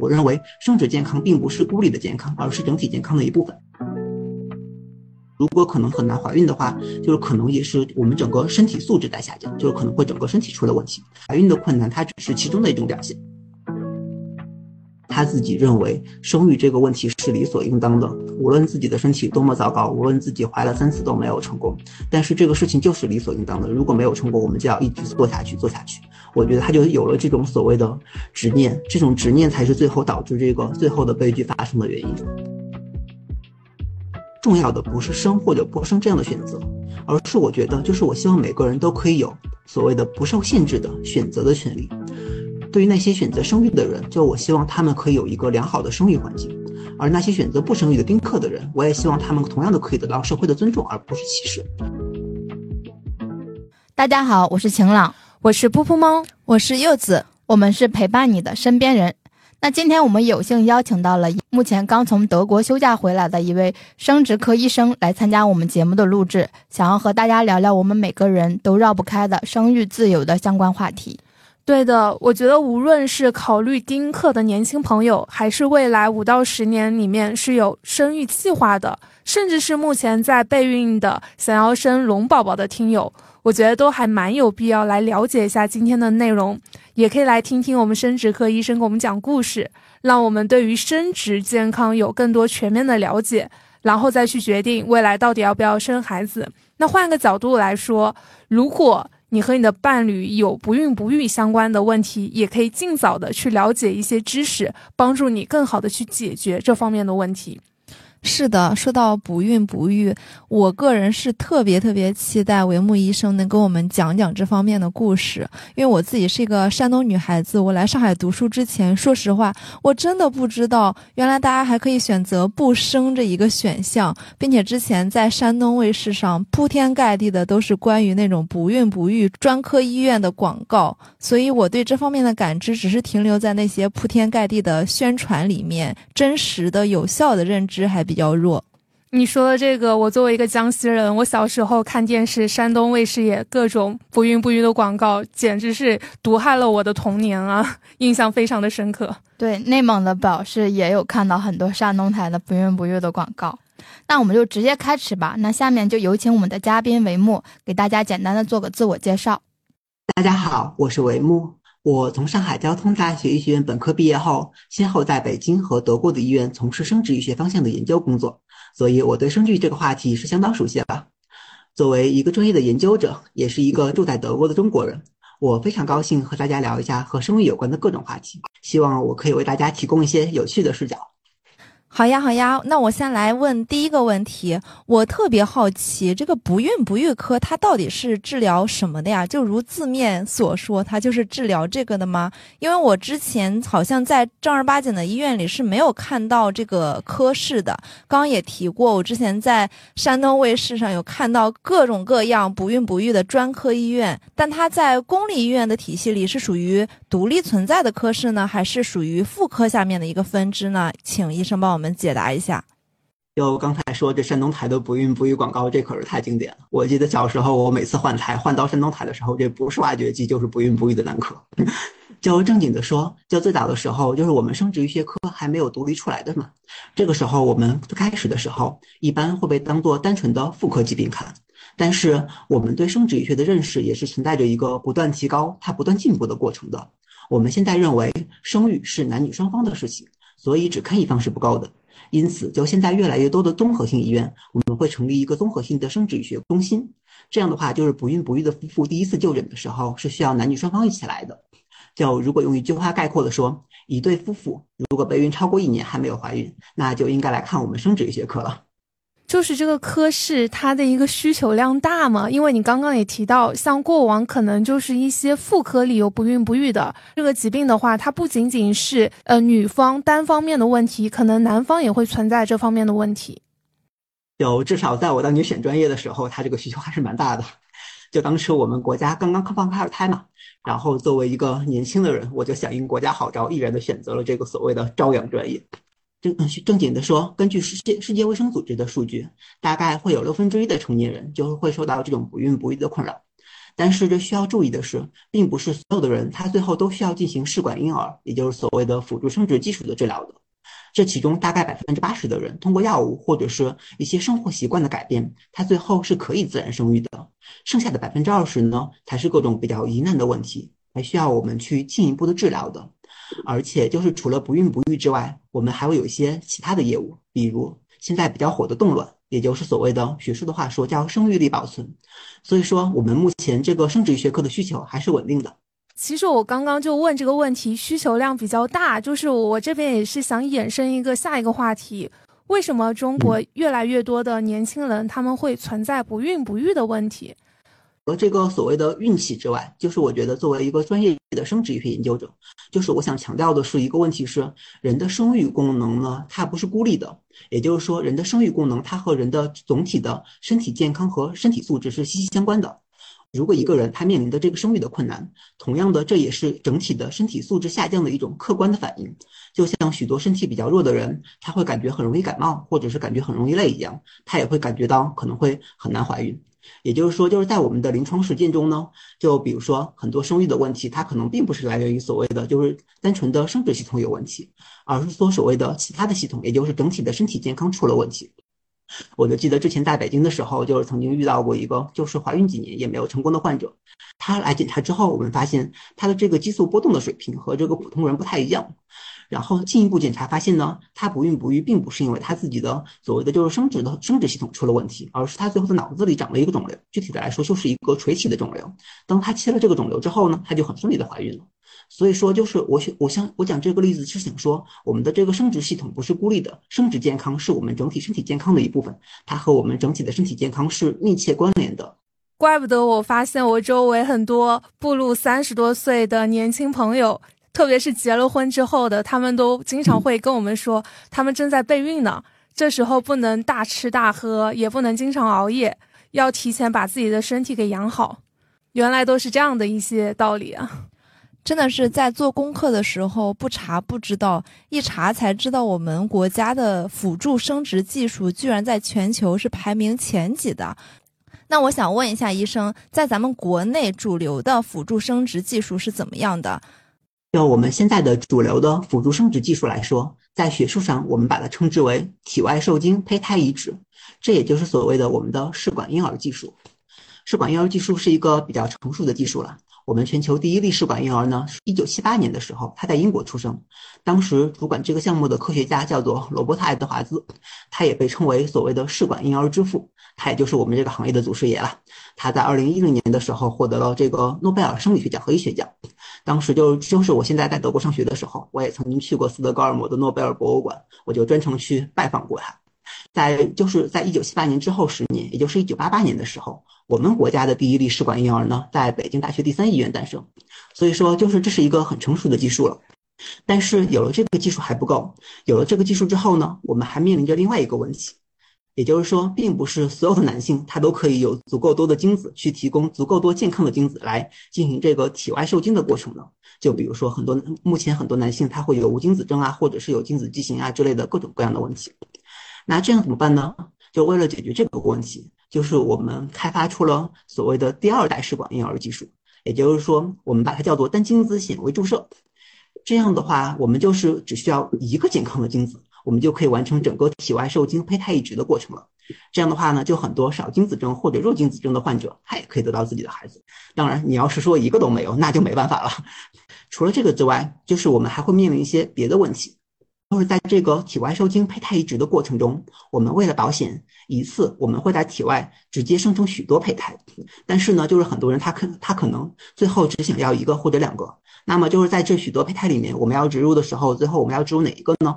我认为生殖健康并不是孤立的健康，而是整体健康的一部分。如果可能很难怀孕的话，就是可能也是我们整个身体素质在下降，就是可能会整个身体出了问题。怀孕的困难，它只是其中的一种表现。他自己认为生育这个问题是理所应当的，无论自己的身体多么糟糕，无论自己怀了三次都没有成功，但是这个事情就是理所应当的。如果没有成功，我们就要一直做下去，做下去。我觉得他就有了这种所谓的执念，这种执念才是最后导致这个最后的悲剧发生的原因。重要的不是生或者不生这样的选择，而是我觉得，就是我希望每个人都可以有所谓的不受限制的选择的权利。对于那些选择生育的人，就我希望他们可以有一个良好的生育环境；而那些选择不生育的丁克的人，我也希望他们同样的可以得到社会的尊重，而不是歧视。大家好，我是晴朗，我是噗噗猫，我是柚子，我们是陪伴你的身边人。那今天我们有幸邀请到了目前刚从德国休假回来的一位生殖科医生来参加我们节目的录制，想要和大家聊聊我们每个人都绕不开的生育自由的相关话题。对的，我觉得无论是考虑丁克的年轻朋友，还是未来五到十年里面是有生育计划的，甚至是目前在备孕的想要生龙宝宝的听友。我觉得都还蛮有必要来了解一下今天的内容，也可以来听听我们生殖科医生给我们讲故事，让我们对于生殖健康有更多全面的了解，然后再去决定未来到底要不要生孩子。那换个角度来说，如果你和你的伴侣有不孕不育相关的问题，也可以尽早的去了解一些知识，帮助你更好的去解决这方面的问题。是的，说到不孕不育，我个人是特别特别期待维木医生能跟我们讲讲这方面的故事。因为我自己是一个山东女孩子，我来上海读书之前，说实话，我真的不知道原来大家还可以选择不生这一个选项，并且之前在山东卫视上铺天盖地的都是关于那种不孕不育专科医院的广告，所以我对这方面的感知只是停留在那些铺天盖地的宣传里面，真实的、有效的认知还。比较弱，你说的这个，我作为一个江西人，我小时候看电视，山东卫视也各种不孕不育的广告，简直是毒害了我的童年啊，印象非常的深刻。对，内蒙的表示也有看到很多山东台的不孕不育的广告。那我们就直接开始吧。那下面就有请我们的嘉宾帷幕给大家简单的做个自我介绍。大家好，我是维木。我从上海交通大学医学院本科毕业后，先后在北京和德国的医院从事生殖医学方向的研究工作，所以我对生育这个话题是相当熟悉的。作为一个专业的研究者，也是一个住在德国的中国人，我非常高兴和大家聊一下和生育有关的各种话题，希望我可以为大家提供一些有趣的视角。好呀，好呀，那我先来问第一个问题。我特别好奇，这个不孕不育科它到底是治疗什么的呀？就如字面所说，它就是治疗这个的吗？因为我之前好像在正儿八经的医院里是没有看到这个科室的。刚刚也提过，我之前在山东卫视上有看到各种各样不孕不育的专科医院，但它在公立医院的体系里是属于独立存在的科室呢，还是属于妇科下面的一个分支呢？请医生帮我。我们解答一下，就刚才说这山东台的不孕不育广告，这可是太经典了。我记得小时候，我每次换台换到山东台的时候，这不是挖掘机就是不孕不育的男科。就正经的说，就最早的时候，就是我们生殖医学科还没有独立出来的嘛。这个时候，我们开始的时候，一般会被当做单纯的妇科疾病看。但是，我们对生殖医学的认识也是存在着一个不断提高、它不断进步的过程的。我们现在认为，生育是男女双方的事情。所以只看一方是不够的，因此就现在越来越多的综合性医院，我们会成立一个综合性的生殖医学中心。这样的话，就是不孕不育的夫妇第一次就诊的时候是需要男女双方一起来的。就如果用一句话概括的说，一对夫妇如果备孕超过一年还没有怀孕，那就应该来看我们生殖医学科了。就是这个科室它的一个需求量大嘛，因为你刚刚也提到，像过往可能就是一些妇科里有不孕不育的这个疾病的话，它不仅仅是呃女方单方面的问题，可能男方也会存在这方面的问题。有至少在我当年选专业的时候，它这个需求还是蛮大的。就当时我们国家刚刚开放二胎嘛，然后作为一个年轻的人，我就响应国家号召，毅然的选择了这个所谓的朝阳专业。正正经的说，根据世界世界卫生组织的数据，大概会有六分之一的成年人就会受到这种不孕不育的困扰。但是这需要注意的是，并不是所有的人他最后都需要进行试管婴儿，也就是所谓的辅助生殖技术的治疗的。这其中大概百分之八十的人通过药物或者是一些生活习惯的改变，他最后是可以自然生育的。剩下的百分之二十呢，才是各种比较疑难的问题，还需要我们去进一步的治疗的。而且就是除了不孕不育之外，我们还会有一些其他的业务，比如现在比较火的冻卵，也就是所谓的学术的话说叫生育力保存。所以说，我们目前这个生殖医学科的需求还是稳定的。其实我刚刚就问这个问题，需求量比较大，就是我这边也是想衍生一个下一个话题：为什么中国越来越多的年轻人他们会存在不孕不育的问题？和这个所谓的运气之外，就是我觉得作为一个专业的生殖医学研究者，就是我想强调的是一个问题是，人的生育功能呢，它不是孤立的，也就是说，人的生育功能它和人的总体的身体健康和身体素质是息息相关的。如果一个人他面临的这个生育的困难，同样的，这也是整体的身体素质下降的一种客观的反应。就像许多身体比较弱的人，他会感觉很容易感冒，或者是感觉很容易累一样，他也会感觉到可能会很难怀孕。也就是说，就是在我们的临床实践中呢，就比如说很多生育的问题，它可能并不是来源于所谓的就是单纯的生殖系统有问题，而是说所谓的其他的系统，也就是整体的身体健康出了问题。我就记得之前在北京的时候，就是曾经遇到过一个，就是怀孕几年也没有成功的患者。她来检查之后，我们发现她的这个激素波动的水平和这个普通人不太一样。然后进一步检查发现呢，她不孕不育并不是因为她自己的所谓的就是生殖的生殖系统出了问题，而是她最后的脑子里长了一个肿瘤。具体的来说，就是一个垂体的肿瘤。当她切了这个肿瘤之后呢，她就很顺利的怀孕了。所以说，就是我想，我想，我讲这个例子是想说，我们的这个生殖系统不是孤立的，生殖健康是我们整体身体健康的一部分，它和我们整体的身体健康是密切关联的。怪不得我发现我周围很多步入三十多岁的年轻朋友，特别是结了婚之后的，他们都经常会跟我们说，他们正在备孕呢，这时候不能大吃大喝，也不能经常熬夜，要提前把自己的身体给养好。原来都是这样的一些道理啊。真的是在做功课的时候不查不知道，一查才知道我们国家的辅助生殖技术居然在全球是排名前几的。那我想问一下医生，在咱们国内主流的辅助生殖技术是怎么样的？就我们现在的主流的辅助生殖技术来说，在学术上我们把它称之为体外受精胚胎移植，这也就是所谓的我们的试管婴儿技术。试管婴儿技术是一个比较成熟的技术了。我们全球第一例试管婴儿呢，是一九七八年的时候，他在英国出生。当时主管这个项目的科学家叫做罗伯特·爱德华兹，他也被称为所谓的试管婴儿之父，他也就是我们这个行业的祖师爷了。他在二零一零年的时候获得了这个诺贝尔生理学奖和医学奖。当时就就是我现在在德国上学的时候，我也曾经去过斯德哥尔摩的诺贝尔博物馆，我就专程去拜访过他。在就是在一九七八年之后十年，也就是一九八八年的时候。我们国家的第一例试管婴儿呢，在北京大学第三医院诞生，所以说就是这是一个很成熟的技术了。但是有了这个技术还不够，有了这个技术之后呢，我们还面临着另外一个问题，也就是说，并不是所有的男性他都可以有足够多的精子去提供足够多健康的精子来进行这个体外受精的过程的。就比如说很多目前很多男性他会有无精子症啊，或者是有精子畸形啊之类的各种各样的问题。那这样怎么办呢？就为了解决这个问题。就是我们开发出了所谓的第二代试管婴儿技术，也就是说，我们把它叫做单精子显微注射。这样的话，我们就是只需要一个健康的精子，我们就可以完成整个体外受精胚胎移植的过程了。这样的话呢，就很多少精子症或者弱精子症的患者，他也可以得到自己的孩子。当然，你要是说一个都没有，那就没办法了。除了这个之外，就是我们还会面临一些别的问题。就是在这个体外受精胚胎移植的过程中，我们为了保险，一次我们会在体外直接生成许多胚胎，但是呢，就是很多人他可他可能最后只想要一个或者两个，那么就是在这许多胚胎里面，我们要植入的时候，最后我们要植入哪一个呢？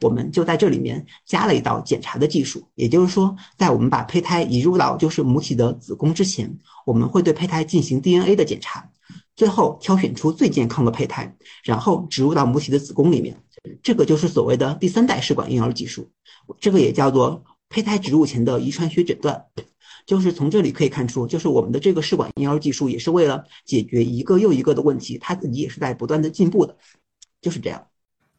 我们就在这里面加了一道检查的技术，也就是说，在我们把胚胎移入到就是母体的子宫之前，我们会对胚胎进行 DNA 的检查，最后挑选出最健康的胚胎，然后植入到母体的子宫里面。这个就是所谓的第三代试管婴儿技术，这个也叫做胚胎植入前的遗传学诊断。就是从这里可以看出，就是我们的这个试管婴儿技术也是为了解决一个又一个的问题，它自己也是在不断的进步的，就是这样。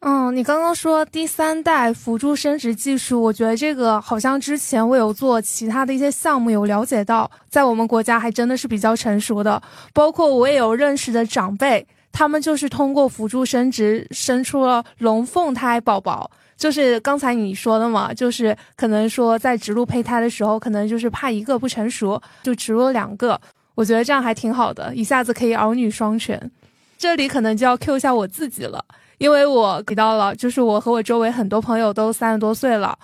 嗯，你刚刚说第三代辅助生殖技术，我觉得这个好像之前我有做其他的一些项目有了解到，在我们国家还真的是比较成熟的。包括我也有认识的长辈，他们就是通过辅助生殖生出了龙凤胎宝宝。就是刚才你说的嘛，就是可能说在植入胚胎的时候，可能就是怕一个不成熟，就植入了两个。我觉得这样还挺好的，一下子可以儿女双全。这里可能就要 Q 一下我自己了。因为我提到了，就是我和我周围很多朋友都三十多岁了，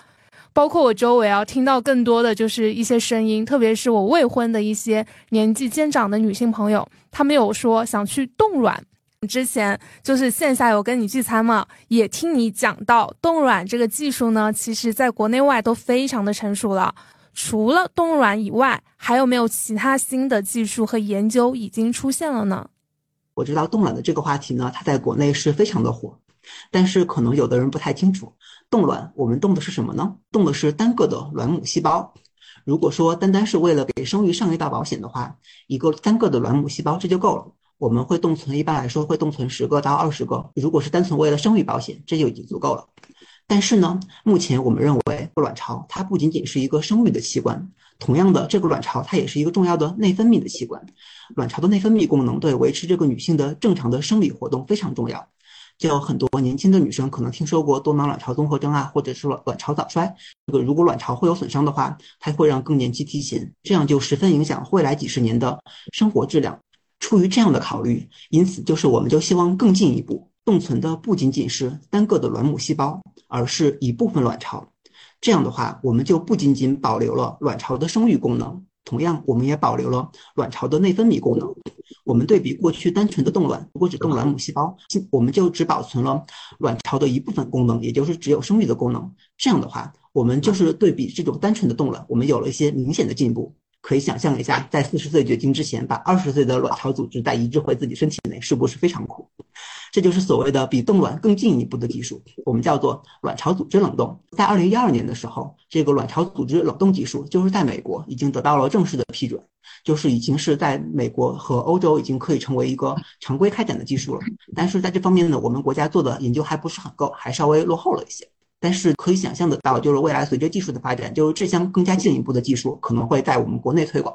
包括我周围啊，听到更多的就是一些声音，特别是我未婚的一些年纪渐长的女性朋友，她们有说想去冻卵。之前就是线下有跟你聚餐嘛，也听你讲到冻卵这个技术呢，其实在国内外都非常的成熟了。除了冻卵以外，还有没有其他新的技术和研究已经出现了呢？我知道冻卵的这个话题呢，它在国内是非常的火，但是可能有的人不太清楚，冻卵我们冻的是什么呢？冻的是单个的卵母细胞。如果说单单是为了给生育上一道保险的话，一个单个的卵母细胞这就够了。我们会冻存，一般来说会冻存十个到二十个。如果是单纯为了生育保险，这就已经足够了。但是呢，目前我们认为卵巢它不仅仅是一个生育的器官，同样的，这个卵巢它也是一个重要的内分泌的器官。卵巢的内分泌功能对维持这个女性的正常的生理活动非常重要。就很多年轻的女生可能听说过多囊卵巢综合征啊，或者是卵卵巢早衰。这个如果卵巢会有损伤的话，它会让更年期提前，这样就十分影响未来几十年的生活质量。出于这样的考虑，因此就是我们就希望更进一步冻存的不仅仅是单个的卵母细胞，而是一部分卵巢。这样的话，我们就不仅仅保留了卵巢的生育功能。同样，我们也保留了卵巢的内分泌功能。我们对比过去单纯的冻卵，如果只冻卵母细胞，我们就只保存了卵巢的一部分功能，也就是只有生育的功能。这样的话，我们就是对比这种单纯的冻卵，我们有了一些明显的进步。可以想象一下，在四十岁绝经之前，把二十岁的卵巢组织再移植回自己身体内，是不是非常苦？这就是所谓的比冻卵更进一步的技术，我们叫做卵巢组织冷冻。在二零一二年的时候，这个卵巢组织冷冻技术就是在美国已经得到了正式的批准，就是已经是在美国和欧洲已经可以成为一个常规开展的技术了。但是在这方面呢，我们国家做的研究还不是很够，还稍微落后了一些。但是可以想象得到，就是未来随着技术的发展，就是这项更加进一步的技术可能会在我们国内推广。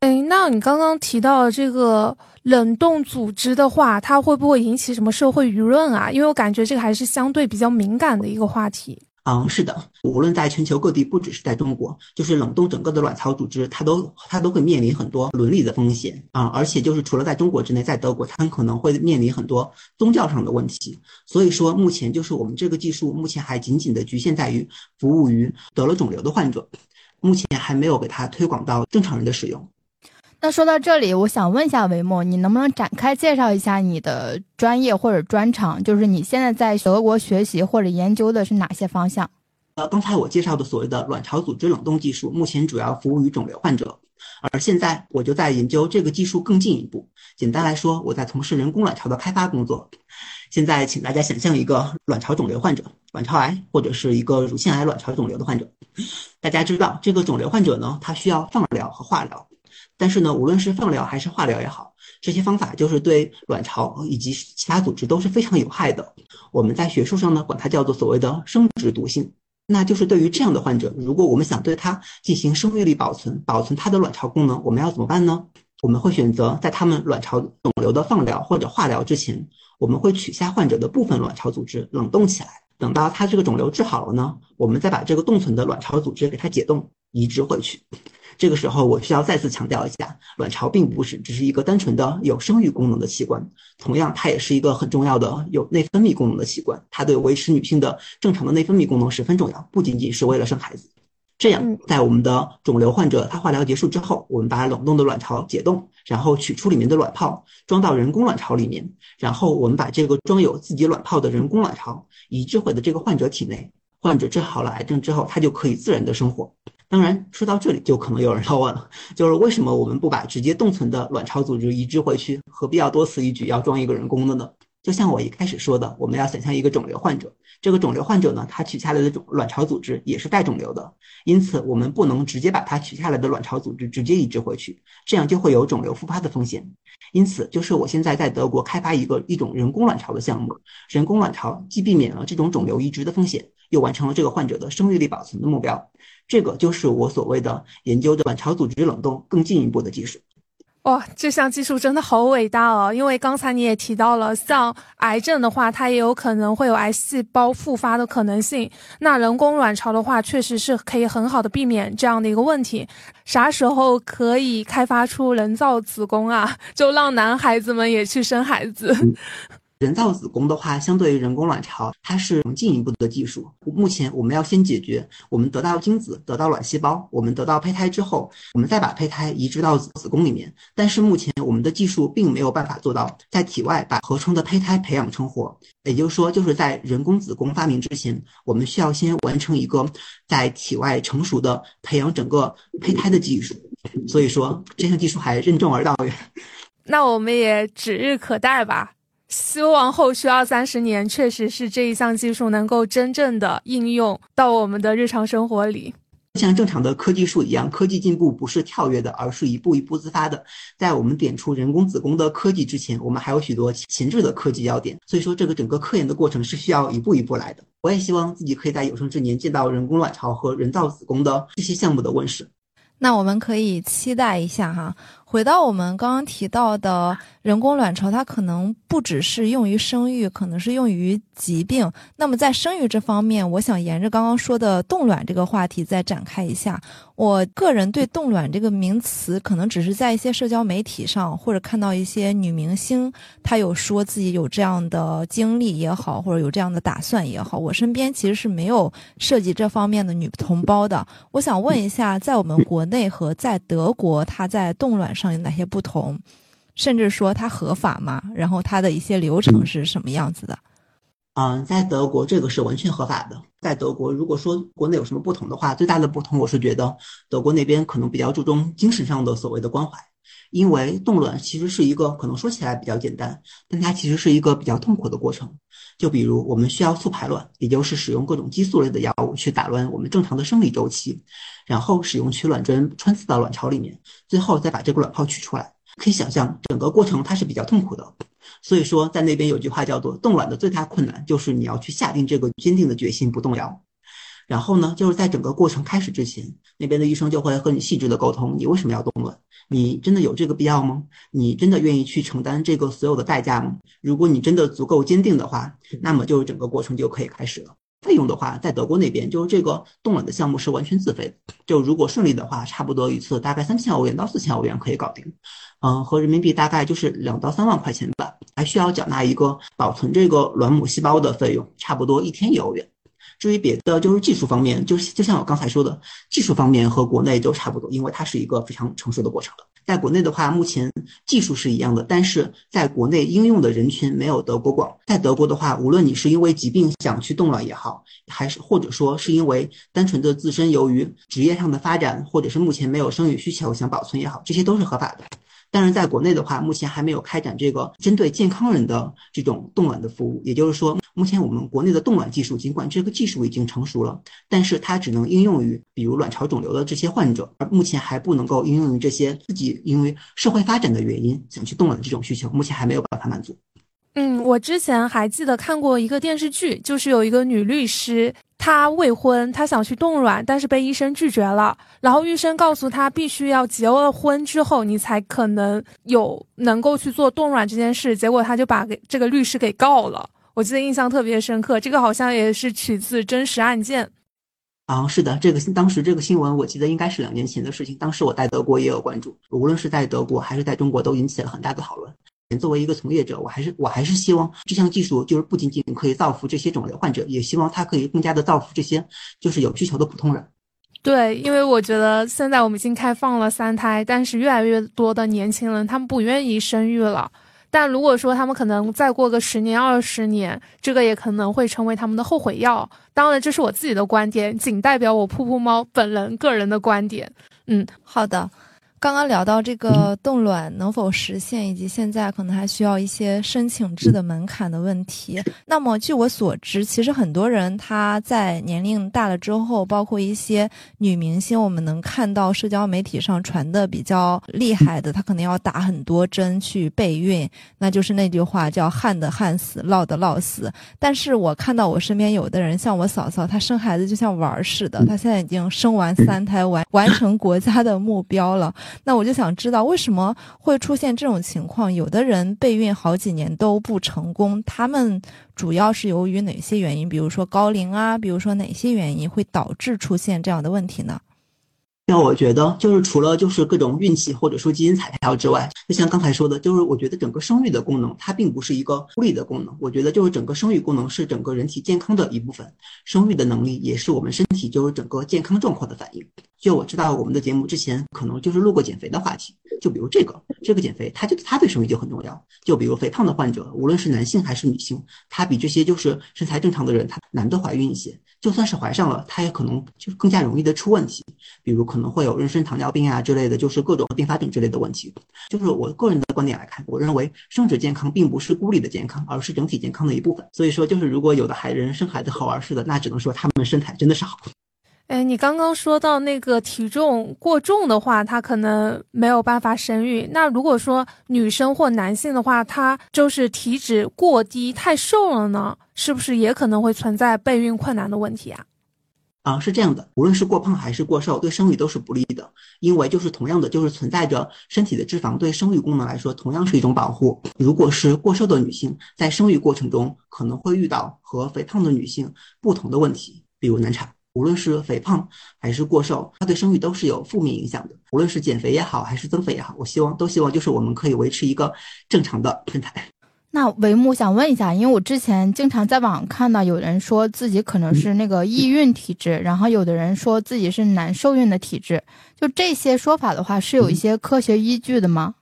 哎，那你刚刚提到这个冷冻组织的话，它会不会引起什么社会舆论啊？因为我感觉这个还是相对比较敏感的一个话题。嗯，是的，无论在全球各地，不只是在中国，就是冷冻整个的卵巢组织，它都它都会面临很多伦理的风险啊，而且就是除了在中国之内，在德国，它很可能会面临很多宗教上的问题。所以说，目前就是我们这个技术目前还仅仅的局限在于服务于得了肿瘤的患者，目前还没有给它推广到正常人的使用。那说到这里，我想问一下维莫，你能不能展开介绍一下你的专业或者专长？就是你现在在德国学习或者研究的是哪些方向？呃，刚才我介绍的所谓的卵巢组织冷冻技术，目前主要服务于肿瘤患者，而现在我就在研究这个技术更进一步。简单来说，我在从事人工卵巢的开发工作。现在，请大家想象一个卵巢肿瘤患者，卵巢癌或者是一个乳腺癌卵巢肿瘤的患者。大家知道，这个肿瘤患者呢，他需要放疗和化疗。但是呢，无论是放疗还是化疗也好，这些方法就是对卵巢以及其他组织都是非常有害的。我们在学术上呢，管它叫做所谓的生殖毒性。那就是对于这样的患者，如果我们想对他进行生育力保存，保存他的卵巢功能，我们要怎么办呢？我们会选择在他们卵巢肿瘤的放疗或者化疗之前，我们会取下患者的部分卵巢组织冷冻起来，等到他这个肿瘤治好了呢，我们再把这个冻存的卵巢组织给它解冻移植回去。这个时候，我需要再次强调一下，卵巢并不是只是一个单纯的有生育功能的器官，同样，它也是一个很重要的有内分泌功能的器官。它对维持女性的正常的内分泌功能十分重要，不仅仅是为了生孩子。这样，在我们的肿瘤患者他化疗结束之后，我们把冷冻的卵巢解冻，然后取出里面的卵泡，装到人工卵巢里面，然后我们把这个装有自己卵泡的人工卵巢移植回的这个患者体内。患者治好了癌症之后，他就可以自然的生活。当然，说到这里，就可能有人要问了，就是为什么我们不把直接冻存的卵巢组织移植回去，何必要多此一举，要装一个人工的呢？就像我一开始说的，我们要想象一个肿瘤患者，这个肿瘤患者呢，他取下来的肿卵巢组织也是带肿瘤的，因此我们不能直接把他取下来的卵巢组织直接移植回去，这样就会有肿瘤复发的风险。因此，就是我现在在德国开发一个一种人工卵巢的项目，人工卵巢既避免了这种肿瘤移植的风险，又完成了这个患者的生育力保存的目标。这个就是我所谓的研究的卵巢组织冷冻更进一步的技术。哇，这项技术真的好伟大哦！因为刚才你也提到了，像癌症的话，它也有可能会有癌细胞复发的可能性。那人工卵巢的话，确实是可以很好的避免这样的一个问题。啥时候可以开发出人造子宫啊？就让男孩子们也去生孩子。人造子宫的话，相对于人工卵巢，它是进一步的技术。目前我们要先解决我们得到精子、得到卵细胞，我们得到胚胎之后，我们再把胚胎移植到子宫里面。但是目前我们的技术并没有办法做到在体外把合成的胚胎培养成活。也就是说，就是在人工子宫发明之前，我们需要先完成一个在体外成熟的培养整个胚胎的技术。所以说，这项技术还任重而道远。那我们也指日可待吧。希望后续二三十年，确实是这一项技术能够真正的应用到我们的日常生活里。像正常的科技树一样，科技进步不是跳跃的，而是一步一步自发的。在我们点出人工子宫的科技之前，我们还有许多前置的科技要点。所以说，这个整个科研的过程是需要一步一步来的。我也希望自己可以在有生之年见到人工卵巢和人造子宫的这些项目的问世。那我们可以期待一下哈。回到我们刚刚提到的人工卵巢，它可能不只是用于生育，可能是用于疾病。那么在生育这方面，我想沿着刚刚说的冻卵这个话题再展开一下。我个人对冻卵这个名词，可能只是在一些社交媒体上，或者看到一些女明星，她有说自己有这样的经历也好，或者有这样的打算也好。我身边其实是没有涉及这方面的女同胞的。我想问一下，在我们国内和在德国，她在冻卵上有哪些不同？甚至说它合法吗？然后它的一些流程是什么样子的？嗯，在德国这个是完全合法的。在德国，如果说国内有什么不同的话，最大的不同我是觉得德国那边可能比较注重精神上的所谓的关怀，因为冻卵其实是一个可能说起来比较简单，但它其实是一个比较痛苦的过程。就比如我们需要促排卵，也就是使用各种激素类的药物去打乱我们正常的生理周期，然后使用取卵针穿刺到卵巢里面，最后再把这个卵泡取出来。可以想象，整个过程它是比较痛苦的。所以说，在那边有句话叫做“冻卵的最大困难就是你要去下定这个坚定的决心不动摇”。然后呢，就是在整个过程开始之前，那边的医生就会和你细致的沟通，你为什么要冻卵？你真的有这个必要吗？你真的愿意去承担这个所有的代价吗？如果你真的足够坚定的话，那么就整个过程就可以开始了。费用的话，在德国那边就是这个冻卵的项目是完全自费的，就如果顺利的话，差不多一次大概三千欧元到四千欧元可以搞定。嗯，和人民币大概就是两到三万块钱吧，还需要缴纳一个保存这个卵母细胞的费用，差不多一天一欧元。至于别的，就是技术方面，就是就像我刚才说的，技术方面和国内都差不多，因为它是一个非常成熟的过程了。在国内的话，目前技术是一样的，但是在国内应用的人群没有德国广。在德国的话，无论你是因为疾病想去冻卵也好，还是或者说是因为单纯的自身由于职业上的发展，或者是目前没有生育需求想保存也好，这些都是合法的。但是在国内的话，目前还没有开展这个针对健康人的这种冻卵的服务。也就是说，目前我们国内的冻卵技术，尽管这个技术已经成熟了，但是它只能应用于比如卵巢肿瘤的这些患者，而目前还不能够应用于这些自己因为社会发展的原因想去冻卵的这种需求，目前还没有办法满足。嗯，我之前还记得看过一个电视剧，就是有一个女律师。她未婚，她想去冻卵，但是被医生拒绝了。然后医生告诉她，必须要结了婚之后，你才可能有能够去做冻卵这件事。结果她就把给这个律师给告了。我记得印象特别深刻，这个好像也是取自真实案件。啊，是的，这个当时这个新闻我记得应该是两年前的事情。当时我在德国也有关注，无论是在德国还是在中国，都引起了很大的讨论。作为一个从业者，我还是我还是希望这项技术就是不仅仅可以造福这些肿瘤患者，也希望它可以更加的造福这些就是有需求的普通人。对，因为我觉得现在我们已经开放了三胎，但是越来越多的年轻人他们不愿意生育了。但如果说他们可能再过个十年二十年，这个也可能会成为他们的后悔药。当然，这是我自己的观点，仅代表我噗噗猫本人个人的观点。嗯，好的。刚刚聊到这个冻卵能否实现，以及现在可能还需要一些申请制的门槛的问题。那么，据我所知，其实很多人他在年龄大了之后，包括一些女明星，我们能看到社交媒体上传的比较厉害的，她可能要打很多针去备孕，那就是那句话叫“旱的旱死，涝的涝死”。但是我看到我身边有的人，像我嫂嫂，她生孩子就像玩儿似的，她现在已经生完三胎，完完成国家的目标了。那我就想知道，为什么会出现这种情况？有的人备孕好几年都不成功，他们主要是由于哪些原因？比如说高龄啊，比如说哪些原因会导致出现这样的问题呢？那我觉得就是除了就是各种运气或者说基因彩票之外，就像刚才说的，就是我觉得整个生育的功能它并不是一个孤立的功能。我觉得就是整个生育功能是整个人体健康的一部分，生育的能力也是我们身体就是整个健康状况的反应。就我知道我们的节目之前可能就是录过减肥的话题，就比如这个这个减肥，它就它对生育就很重要。就比如肥胖的患者，无论是男性还是女性，他比这些就是身材正常的人，他难得怀孕一些。就算是怀上了，他也可能就更加容易的出问题，比如可可能会有妊娠糖尿病啊之类的，就是各种并发症之类的问题。就是我个人的观点来看，我认为生殖健康并不是孤立的健康，而是整体健康的一部分。所以说，就是如果有的孩人生孩子好玩似的，那只能说他们身材真的是好。哎，你刚刚说到那个体重过重的话，他可能没有办法生育。那如果说女生或男性的话，他就是体脂过低、太瘦了呢，是不是也可能会存在备孕困难的问题啊？啊，是这样的，无论是过胖还是过瘦，对生育都是不利的，因为就是同样的，就是存在着身体的脂肪对生育功能来说同样是一种保护。如果是过瘦的女性，在生育过程中可能会遇到和肥胖的女性不同的问题，比如难产。无论是肥胖还是过瘦，它对生育都是有负面影响的。无论是减肥也好，还是增肥也好，我希望都希望就是我们可以维持一个正常的身材。那帷幕想问一下，因为我之前经常在网上看到有人说自己可能是那个易孕体质，然后有的人说自己是难受孕的体质，就这些说法的话，是有一些科学依据的吗？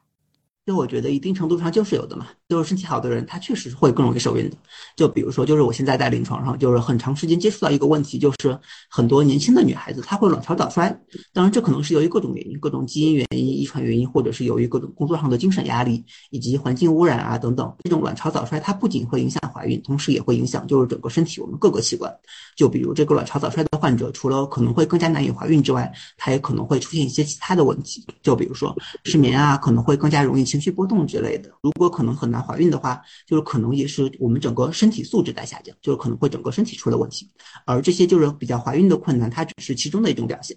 就我觉得一定程度上就是有的嘛，就是身体好的人，他确实会更容易受孕的。就比如说，就是我现在在临床上，就是很长时间接触到一个问题，就是很多年轻的女孩子她会卵巢早衰。当然，这可能是由于各种原因，各种基因原因、遗传原因，或者是由于各种工作上的精神压力以及环境污染啊等等。这种卵巢早衰它不仅会影响怀孕，同时也会影响就是整个身体我们各个器官。就比如这个卵巢早衰的患者，除了可能会更加难以怀孕之外，他也可能会出现一些其他的问题，就比如说失眠啊，可能会更加容易。情绪波动之类的，如果可能很难怀孕的话，就是可能也是我们整个身体素质在下降，就是可能会整个身体出了问题。而这些就是比较怀孕的困难，它只是其中的一种表现。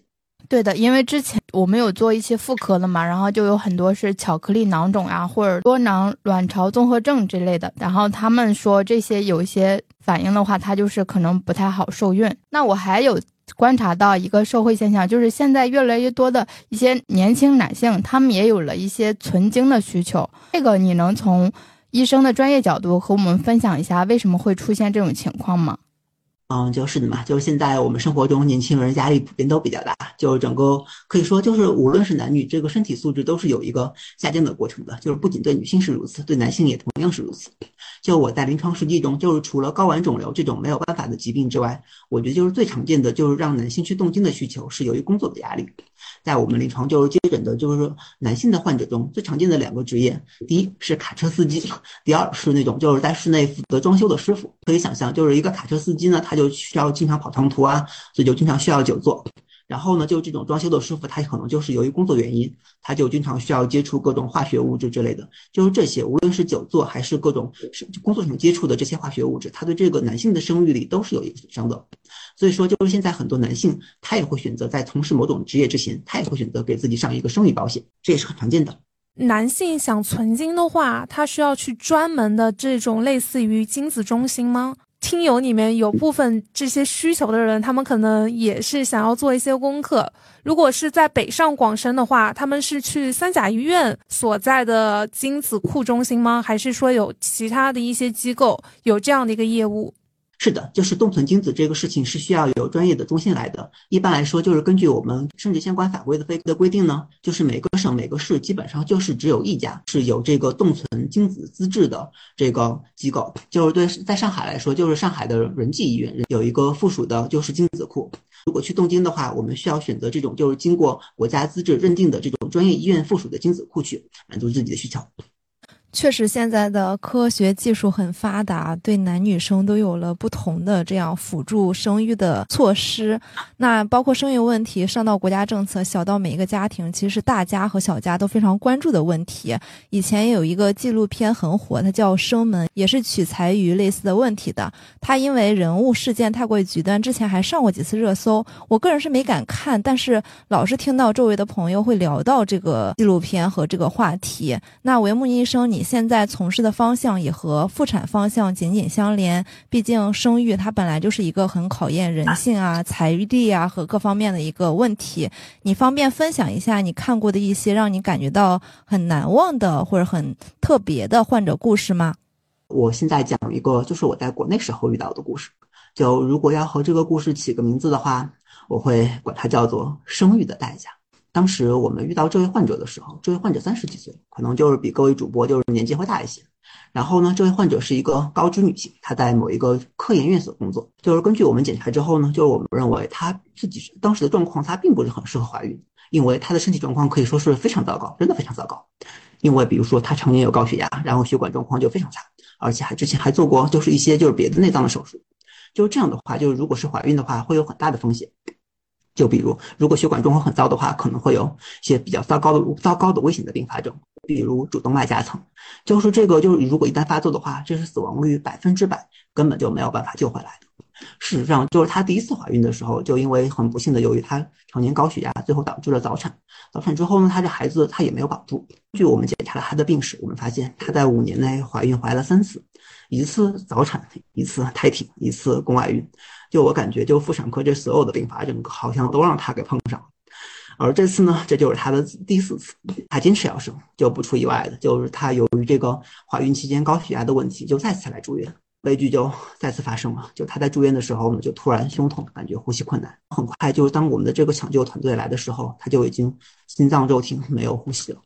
对的，因为之前我们有做一些妇科的嘛，然后就有很多是巧克力囊肿啊，或者多囊卵巢综合症之类的。然后他们说这些有一些反应的话，它就是可能不太好受孕。那我还有。观察到一个社会现象，就是现在越来越多的一些年轻男性，他们也有了一些存精的需求。这个你能从医生的专业角度和我们分享一下，为什么会出现这种情况吗？嗯，就是的嘛，就是现在我们生活中年轻人压力普遍都比较大，就是整个可以说就是无论是男女，这个身体素质都是有一个下降的过程的，就是不仅对女性是如此，对男性也同样是如此。就我在临床实际中，就是除了睾丸肿瘤这种没有办法的疾病之外，我觉得就是最常见的就是让男性去动经的需求是由于工作的压力。在我们临床就是接诊的，就是说男性的患者中最常见的两个职业，第一是卡车司机，第二是那种就是在室内负责装修的师傅。可以想象，就是一个卡车司机呢，他就需要经常跑长途啊，所以就经常需要久坐。然后呢，就这种装修的师傅，他可能就是由于工作原因，他就经常需要接触各种化学物质之类的。就是这些，无论是久坐还是各种工作上接触的这些化学物质，他对这个男性的生育力都是有一个损伤的。所以说，就是现在很多男性，他也会选择在从事某种职业之前，他也会选择给自己上一个生育保险，这也是很常见的。男性想存精的话，他需要去专门的这种类似于精子中心吗？听友里面有部分这些需求的人，他们可能也是想要做一些功课。如果是在北上广深的话，他们是去三甲医院所在的精子库中心吗？还是说有其他的一些机构有这样的一个业务？是的，就是冻存精子这个事情是需要有专业的中心来的。一般来说，就是根据我们生殖相关法规的规的规定呢，就是每个省每个市基本上就是只有一家是有这个冻存精子资质的这个机构。就是对，在上海来说，就是上海的仁济医院有一个附属的就是精子库。如果去冻精的话，我们需要选择这种就是经过国家资质认定的这种专业医院附属的精子库去满足自己的需求。确实，现在的科学技术很发达，对男女生都有了不同的这样辅助生育的措施。那包括生育问题，上到国家政策，小到每一个家庭，其实是大家和小家都非常关注的问题。以前有一个纪录片很火，它叫《生门》，也是取材于类似的问题的。它因为人物事件太过于极端，之前还上过几次热搜。我个人是没敢看，但是老是听到周围的朋友会聊到这个纪录片和这个话题。那维木医生，你？现在从事的方向也和妇产方向紧紧相连，毕竟生育它本来就是一个很考验人性啊、财力啊和各方面的一个问题。你方便分享一下你看过的一些让你感觉到很难忘的或者很特别的患者故事吗？我现在讲一个，就是我在国内时候遇到的故事。就如果要和这个故事起个名字的话，我会管它叫做“生育的代价”。当时我们遇到这位患者的时候，这位患者三十几岁，可能就是比各位主播就是年纪会大一些。然后呢，这位患者是一个高知女性，她在某一个科研院所工作。就是根据我们检查之后呢，就是我们认为她自己当时的状况，她并不是很适合怀孕，因为她的身体状况可以说是非常糟糕，真的非常糟糕。因为比如说她常年有高血压，然后血管状况就非常差，而且还之前还做过就是一些就是别的内脏的手术。就是这样的话，就是如果是怀孕的话，会有很大的风险。就比如，如果血管状况很糟的话，可能会有一些比较糟糕的、糟糕的危险的并发症，比如主动脉夹层。就是这个，就是如果一旦发作的话，这是死亡率百分之百，根本就没有办法救回来的。事实上，就是她第一次怀孕的时候，就因为很不幸的，由于她常年高血压，最后导致了早产。早产之后呢，她这孩子她也没有保住。据我们检查了她的病史，我们发现她在五年内怀孕怀了三次，一次早产，一次胎停，一次宫外孕。就我感觉，就妇产科这所有的并发症，好像都让他给碰上了。而这次呢，这就是他的第四次，他坚持要生，就不出意外的，就是他由于这个怀孕期间高血压的问题，就再次来住院，悲剧就再次发生了。就他在住院的时候呢，就突然胸痛，感觉呼吸困难。很快，就当我们的这个抢救团队来的时候，他就已经心脏骤停，没有呼吸了。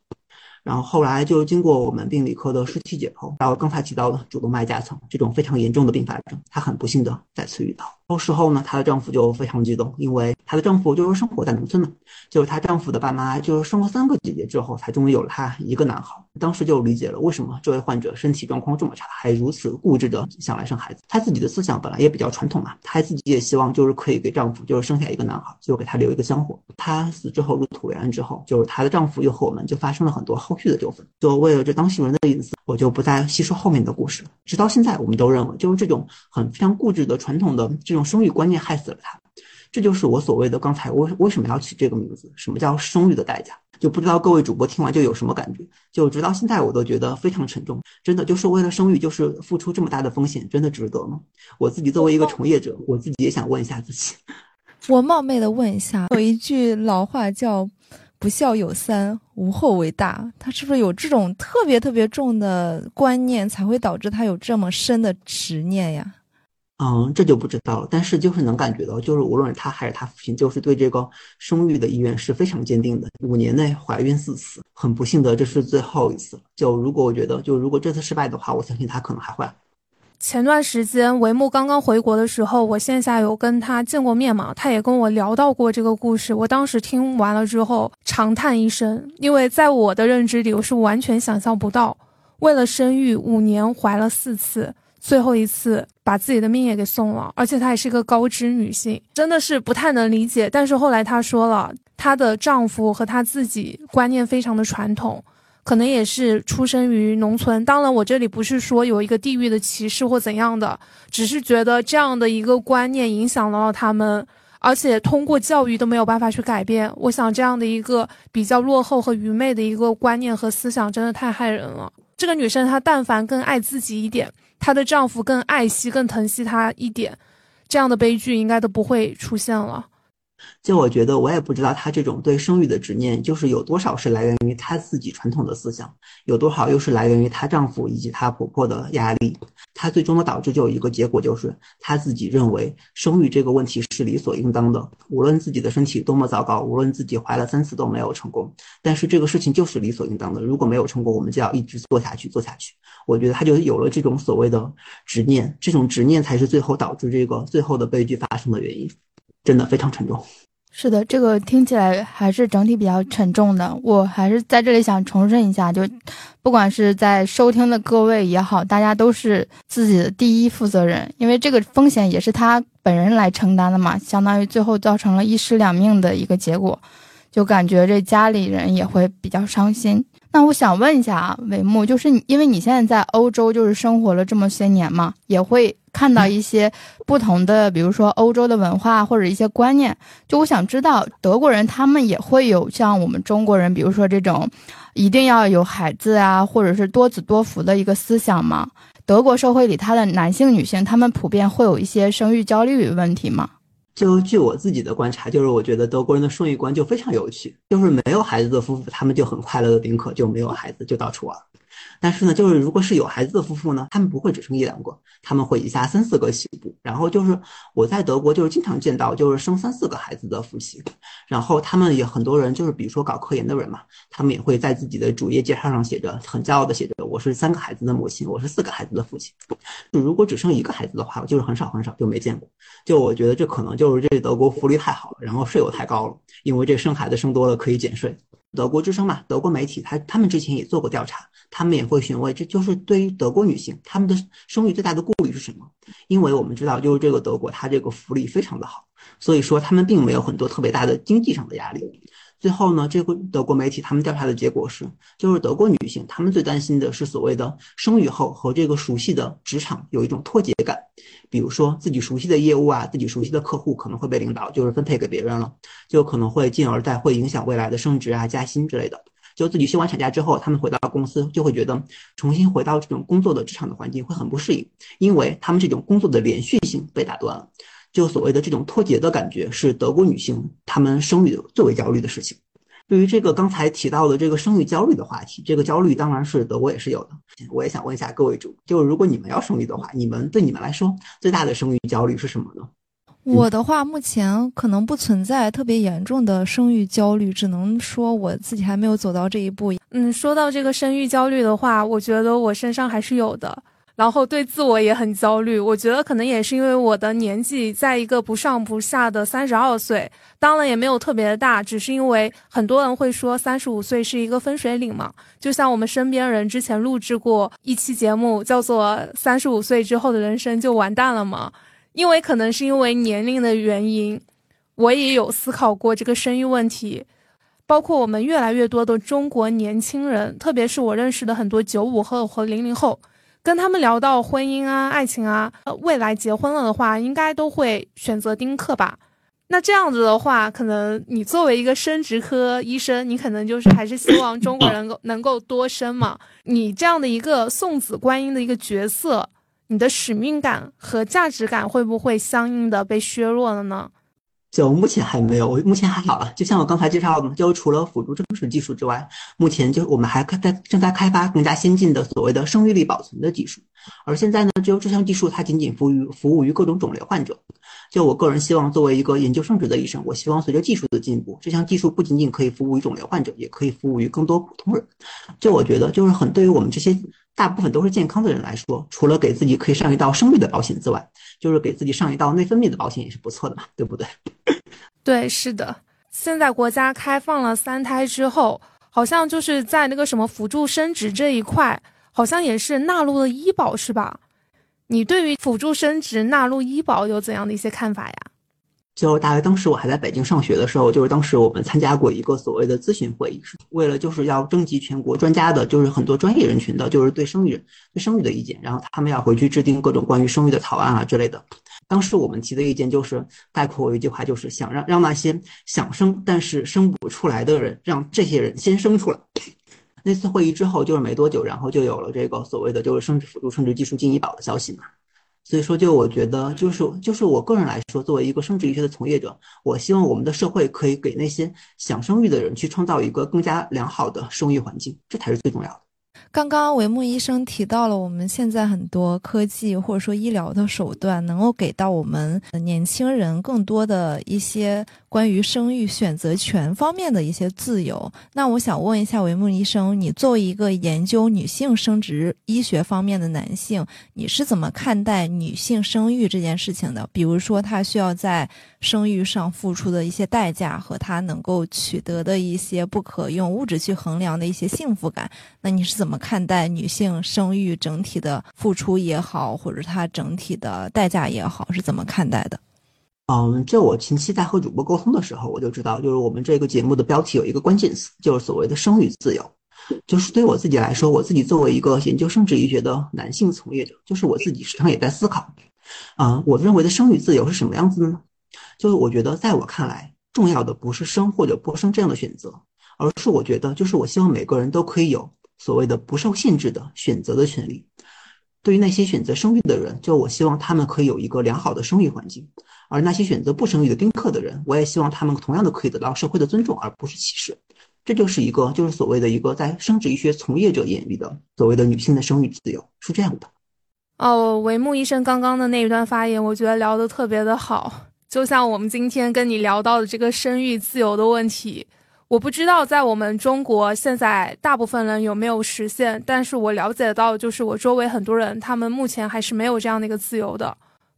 然后后来就经过我们病理科的尸体解剖，然后刚才提到的主动脉夹层这种非常严重的并发症，她很不幸的再次遇到。事后呢，她的丈夫就非常激动，因为她的丈夫就是生活在农村嘛，就是她丈夫的爸妈就是生了三个姐姐之后，才终于有了她一个男孩。当时就理解了为什么这位患者身体状况这么差，还如此固执的想来生孩子。她自己的思想本来也比较传统嘛，她自己也希望就是可以给丈夫就是生下一个男孩，就给他留一个香火。她死之后入土为安之后，就是她的丈夫又和我们就发生了很多后续的纠纷。就为了这当事人的隐私，我就不再细说后面的故事了。直到现在，我们都认为就是这种很非常固执的传统的这种生育观念害死了她。这就是我所谓的刚才为为什么要取这个名字？什么叫生育的代价？就不知道各位主播听完就有什么感觉？就直到现在我都觉得非常沉重。真的就是为了生育，就是付出这么大的风险，真的值得吗？我自己作为一个从业者，我自己也想问一下自己。我冒昧的问一下，有一句老话叫“不孝有三，无后为大”，他是不是有这种特别特别重的观念，才会导致他有这么深的执念呀？嗯，这就不知道了。但是就是能感觉到，就是无论是他还是他父亲，就是对这个生育的意愿是非常坚定的。五年内怀孕四次，很不幸的，这是最后一次。就如果我觉得，就如果这次失败的话，我相信他可能还会。前段时间维木刚刚回国的时候，我线下有跟他见过面嘛，他也跟我聊到过这个故事。我当时听完了之后长叹一声，因为在我的认知里，我是完全想象不到，为了生育五年怀了四次。最后一次把自己的命也给送了，而且她也是一个高知女性，真的是不太能理解。但是后来她说了，她的丈夫和她自己观念非常的传统，可能也是出生于农村。当然，我这里不是说有一个地域的歧视或怎样的，只是觉得这样的一个观念影响到了他们，而且通过教育都没有办法去改变。我想这样的一个比较落后和愚昧的一个观念和思想，真的太害人了。这个女生她但凡更爱自己一点。她的丈夫更爱惜、更疼惜她一点，这样的悲剧应该都不会出现了。就我觉得，我也不知道她这种对生育的执念，就是有多少是来源于她自己传统的思想，有多少又是来源于她丈夫以及她婆婆的压力。她最终的导致就有一个结果，就是她自己认为生育这个问题是理所应当的，无论自己的身体多么糟糕，无论自己怀了三次都没有成功，但是这个事情就是理所应当的。如果没有成功，我们就要一直做下去，做下去。我觉得她就有了这种所谓的执念，这种执念才是最后导致这个最后的悲剧发生的原因，真的非常沉重。是的，这个听起来还是整体比较沉重的。我还是在这里想重申一下，就不管是在收听的各位也好，大家都是自己的第一负责人，因为这个风险也是他本人来承担的嘛，相当于最后造成了一尸两命的一个结果，就感觉这家里人也会比较伤心。那我想问一下啊，伟木，就是你因为你现在在欧洲就是生活了这么些年嘛，也会看到一些不同的，比如说欧洲的文化或者一些观念。就我想知道，德国人他们也会有像我们中国人，比如说这种一定要有孩子啊，或者是多子多福的一个思想吗？德国社会里，他的男性、女性，他们普遍会有一些生育焦虑问题吗？就据我自己的观察，就是我觉得德国人的生育观就非常有趣，就是没有孩子的夫妇，他们就很快乐的丁克，就没有孩子就到处玩。但是呢，就是如果是有孩子的夫妇呢，他们不会只生一两个，他们会以下三四个起步。然后就是我在德国就是经常见到就是生三四个孩子的夫妻，然后他们也很多人就是比如说搞科研的人嘛，他们也会在自己的主页介绍上写着很骄傲的写着我是三个孩子的母亲，我是四个孩子的父亲。如果只生一个孩子的话，就是很少很少就没见过。就我觉得这可能就是这德国福利太好了，然后税又太高了，因为这生孩子生多了可以减税。德国之声嘛，德国媒体他他们之前也做过调查，他们也会询问，这就是对于德国女性，她们的生育最大的顾虑是什么？因为我们知道，就是这个德国，它这个福利非常的好，所以说他们并没有很多特别大的经济上的压力。最后呢，这个德国媒体他们调查的结果是，就是德国女性她们最担心的是所谓的生育后和这个熟悉的职场有一种脱节感，比如说自己熟悉的业务啊，自己熟悉的客户可能会被领导就是分配给别人了，就可能会进而再会影响未来的升职啊、加薪之类的。就自己休完产假之后，他们回到公司就会觉得重新回到这种工作的职场的环境会很不适应，因为他们这种工作的连续性被打断了。就所谓的这种脱节的感觉，是德国女性她们生育最为焦虑的事情。对于这个刚才提到的这个生育焦虑的话题，这个焦虑当然是德国也是有的。我也想问一下各位主，就是如果你们要生育的话，你们对你们来说最大的生育焦虑是什么呢？我的话，目前可能不存在特别严重的生育焦虑，只能说我自己还没有走到这一步。嗯，说到这个生育焦虑的话，我觉得我身上还是有的。然后对自我也很焦虑，我觉得可能也是因为我的年纪在一个不上不下的三十二岁，当然也没有特别的大，只是因为很多人会说三十五岁是一个分水岭嘛。就像我们身边人之前录制过一期节目，叫做《三十五岁之后的人生就完蛋了嘛》。因为可能是因为年龄的原因，我也有思考过这个生育问题，包括我们越来越多的中国年轻人，特别是我认识的很多九五后和零零后。跟他们聊到婚姻啊、爱情啊，未来结婚了的话，应该都会选择丁克吧？那这样子的话，可能你作为一个生殖科医生，你可能就是还是希望中国人够能够多生嘛？你这样的一个送子观音的一个角色，你的使命感和价值感会不会相应的被削弱了呢？就目前还没有，我目前还好了。就像我刚才介绍的，就除了辅助生殖技术之外，目前就我们还开在正在开发更加先进的所谓的生育力保存的技术。而现在呢，就这项技术它仅仅服务于服务于各种肿瘤患者。就我个人希望，作为一个研究生殖的医生，我希望随着技术的进步，这项技术不仅仅可以服务于肿瘤患者，也可以服务于更多普通人。就我觉得，就是很对于我们这些。大部分都是健康的人来说，除了给自己可以上一道生育的保险之外，就是给自己上一道内分泌的保险也是不错的嘛，对不对？对，是的。现在国家开放了三胎之后，好像就是在那个什么辅助生殖这一块，好像也是纳入了医保，是吧？你对于辅助生殖纳入医保有怎样的一些看法呀？就大概当时我还在北京上学的时候，就是当时我们参加过一个所谓的咨询会议，是为了就是要征集全国专家的，就是很多专业人群的，就是对生育对生育的意见，然后他们要回去制定各种关于生育的草案啊之类的。当时我们提的意见就是概括为一句话，就是想让让那些想生但是生不出来的人，让这些人先生出来。那次会议之后，就是没多久，然后就有了这个所谓的就是生殖辅助生殖技术进医保的消息嘛。所以说，就我觉得，就是就是我个人来说，作为一个生殖医学的从业者，我希望我们的社会可以给那些想生育的人去创造一个更加良好的生育环境，这才是最重要的。刚刚维木医生提到了，我们现在很多科技或者说医疗的手段，能够给到我们年轻人更多的一些关于生育选择权方面的一些自由。那我想问一下维木医生，你作为一个研究女性生殖医学方面的男性，你是怎么看待女性生育这件事情的？比如说，她需要在生育上付出的一些代价和她能够取得的一些不可用物质去衡量的一些幸福感，那你是怎么？看待女性生育整体的付出也好，或者她整体的代价也好，是怎么看待的？嗯，这我前期在和主播沟通的时候，我就知道，就是我们这个节目的标题有一个关键词，就是所谓的生育自由。就是对我自己来说，我自己作为一个研究生殖医学的男性从业者，就是我自己时常也在思考，啊，我认为的生育自由是什么样子的呢？就是我觉得，在我看来，重要的不是生或者不生这样的选择，而是我觉得，就是我希望每个人都可以有。所谓的不受限制的选择的权利，对于那些选择生育的人，就我希望他们可以有一个良好的生育环境；而那些选择不生育的丁克的人，我也希望他们同样的可以得到社会的尊重，而不是歧视。这就是一个，就是所谓的一个在生殖医学从业者眼里的所谓的女性的生育自由，是这样的。哦，维木医生刚刚的那一段发言，我觉得聊得特别的好，就像我们今天跟你聊到的这个生育自由的问题。我不知道在我们中国现在大部分人有没有实现，但是我了解到，就是我周围很多人，他们目前还是没有这样的一个自由的。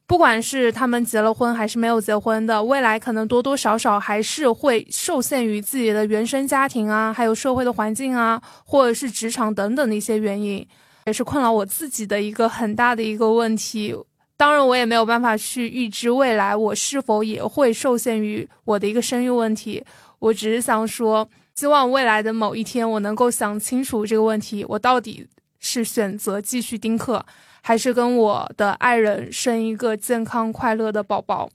不管是他们结了婚还是没有结婚的，未来可能多多少少还是会受限于自己的原生家庭啊，还有社会的环境啊，或者是职场等等的一些原因，也是困扰我自己的一个很大的一个问题。当然，我也没有办法去预知未来我是否也会受限于我的一个生育问题。我只是想说，希望未来的某一天，我能够想清楚这个问题：我到底是选择继续丁克，还是跟我的爱人生一个健康快乐的宝宝？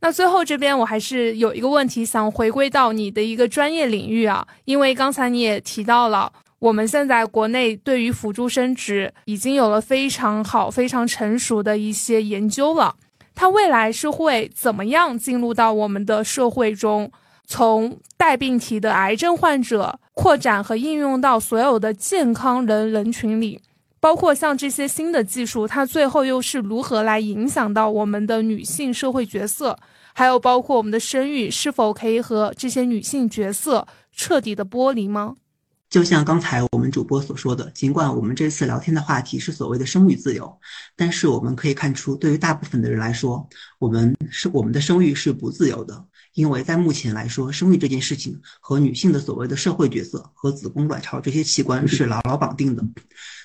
那最后这边，我还是有一个问题想回归到你的一个专业领域啊，因为刚才你也提到了，我们现在国内对于辅助生殖已经有了非常好、非常成熟的一些研究了，它未来是会怎么样进入到我们的社会中？从带病体的癌症患者扩展和应用到所有的健康人人群里，包括像这些新的技术，它最后又是如何来影响到我们的女性社会角色？还有包括我们的生育是否可以和这些女性角色彻底的剥离吗？就像刚才我们主播所说的，尽管我们这次聊天的话题是所谓的生育自由，但是我们可以看出，对于大部分的人来说，我们是我们的生育是不自由的。因为在目前来说，生育这件事情和女性的所谓的社会角色和子宫、卵巢这些器官是牢牢绑定的，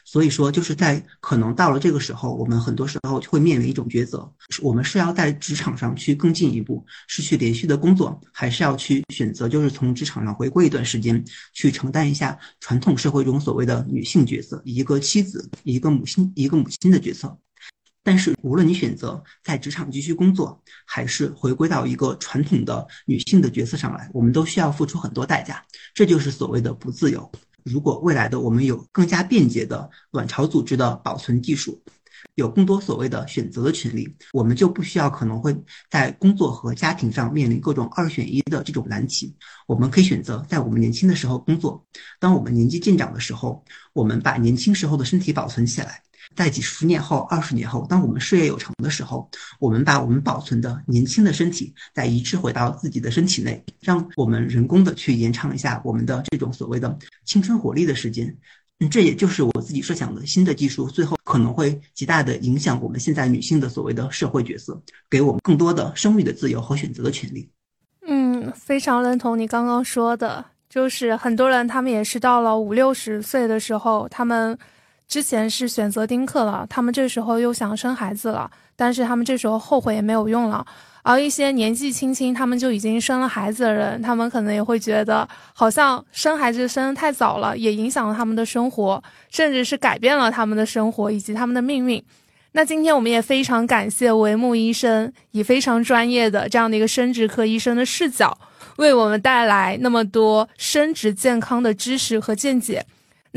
所以说就是在可能到了这个时候，我们很多时候就会面临一种抉择：我们是要在职场上去更进一步，是去连续的工作，还是要去选择就是从职场上回归一段时间，去承担一下传统社会中所谓的女性角色，一个妻子、一个母亲、一个母亲的角色。但是，无论你选择在职场继续工作，还是回归到一个传统的女性的角色上来，我们都需要付出很多代价。这就是所谓的不自由。如果未来的我们有更加便捷的卵巢组织的保存技术，有更多所谓的选择的权利，我们就不需要可能会在工作和家庭上面临各种二选一的这种难题。我们可以选择在我们年轻的时候工作，当我们年纪渐长的时候，我们把年轻时候的身体保存起来。在几十年后、二十年后，当我们事业有成的时候，我们把我们保存的年轻的身体再移植回到自己的身体内，让我们人工的去延长一下我们的这种所谓的青春活力的时间。嗯，这也就是我自己设想的新的技术，最后可能会极大的影响我们现在女性的所谓的社会角色，给我们更多的生育的自由和选择的权利。嗯，非常认同你刚刚说的，就是很多人他们也是到了五六十岁的时候，他们。之前是选择丁克了，他们这时候又想生孩子了，但是他们这时候后悔也没有用了。而一些年纪轻轻，他们就已经生了孩子的人，他们可能也会觉得，好像生孩子生得太早了，也影响了他们的生活，甚至是改变了他们的生活以及他们的命运。那今天我们也非常感谢维木医生，以非常专业的这样的一个生殖科医生的视角，为我们带来那么多生殖健康的知识和见解。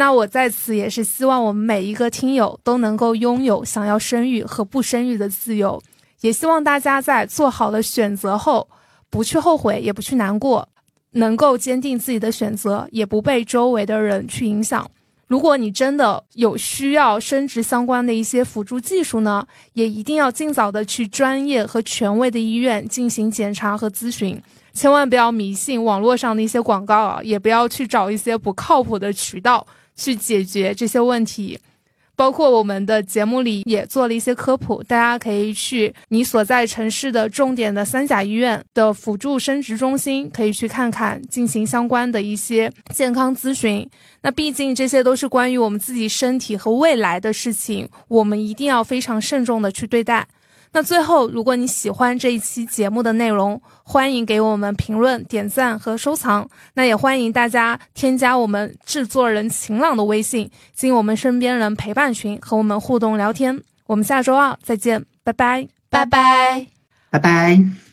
那我在此也是希望我们每一个听友都能够拥有想要生育和不生育的自由，也希望大家在做好了选择后，不去后悔，也不去难过，能够坚定自己的选择，也不被周围的人去影响。如果你真的有需要生殖相关的一些辅助技术呢，也一定要尽早的去专业和权威的医院进行检查和咨询，千万不要迷信网络上的一些广告啊，也不要去找一些不靠谱的渠道去解决这些问题。包括我们的节目里也做了一些科普，大家可以去你所在城市的重点的三甲医院的辅助生殖中心，可以去看看，进行相关的一些健康咨询。那毕竟这些都是关于我们自己身体和未来的事情，我们一定要非常慎重的去对待。那最后，如果你喜欢这一期节目的内容，欢迎给我们评论、点赞和收藏。那也欢迎大家添加我们制作人晴朗的微信，进我们身边人陪伴群，和我们互动聊天。我们下周二再见，拜拜，拜拜，拜拜。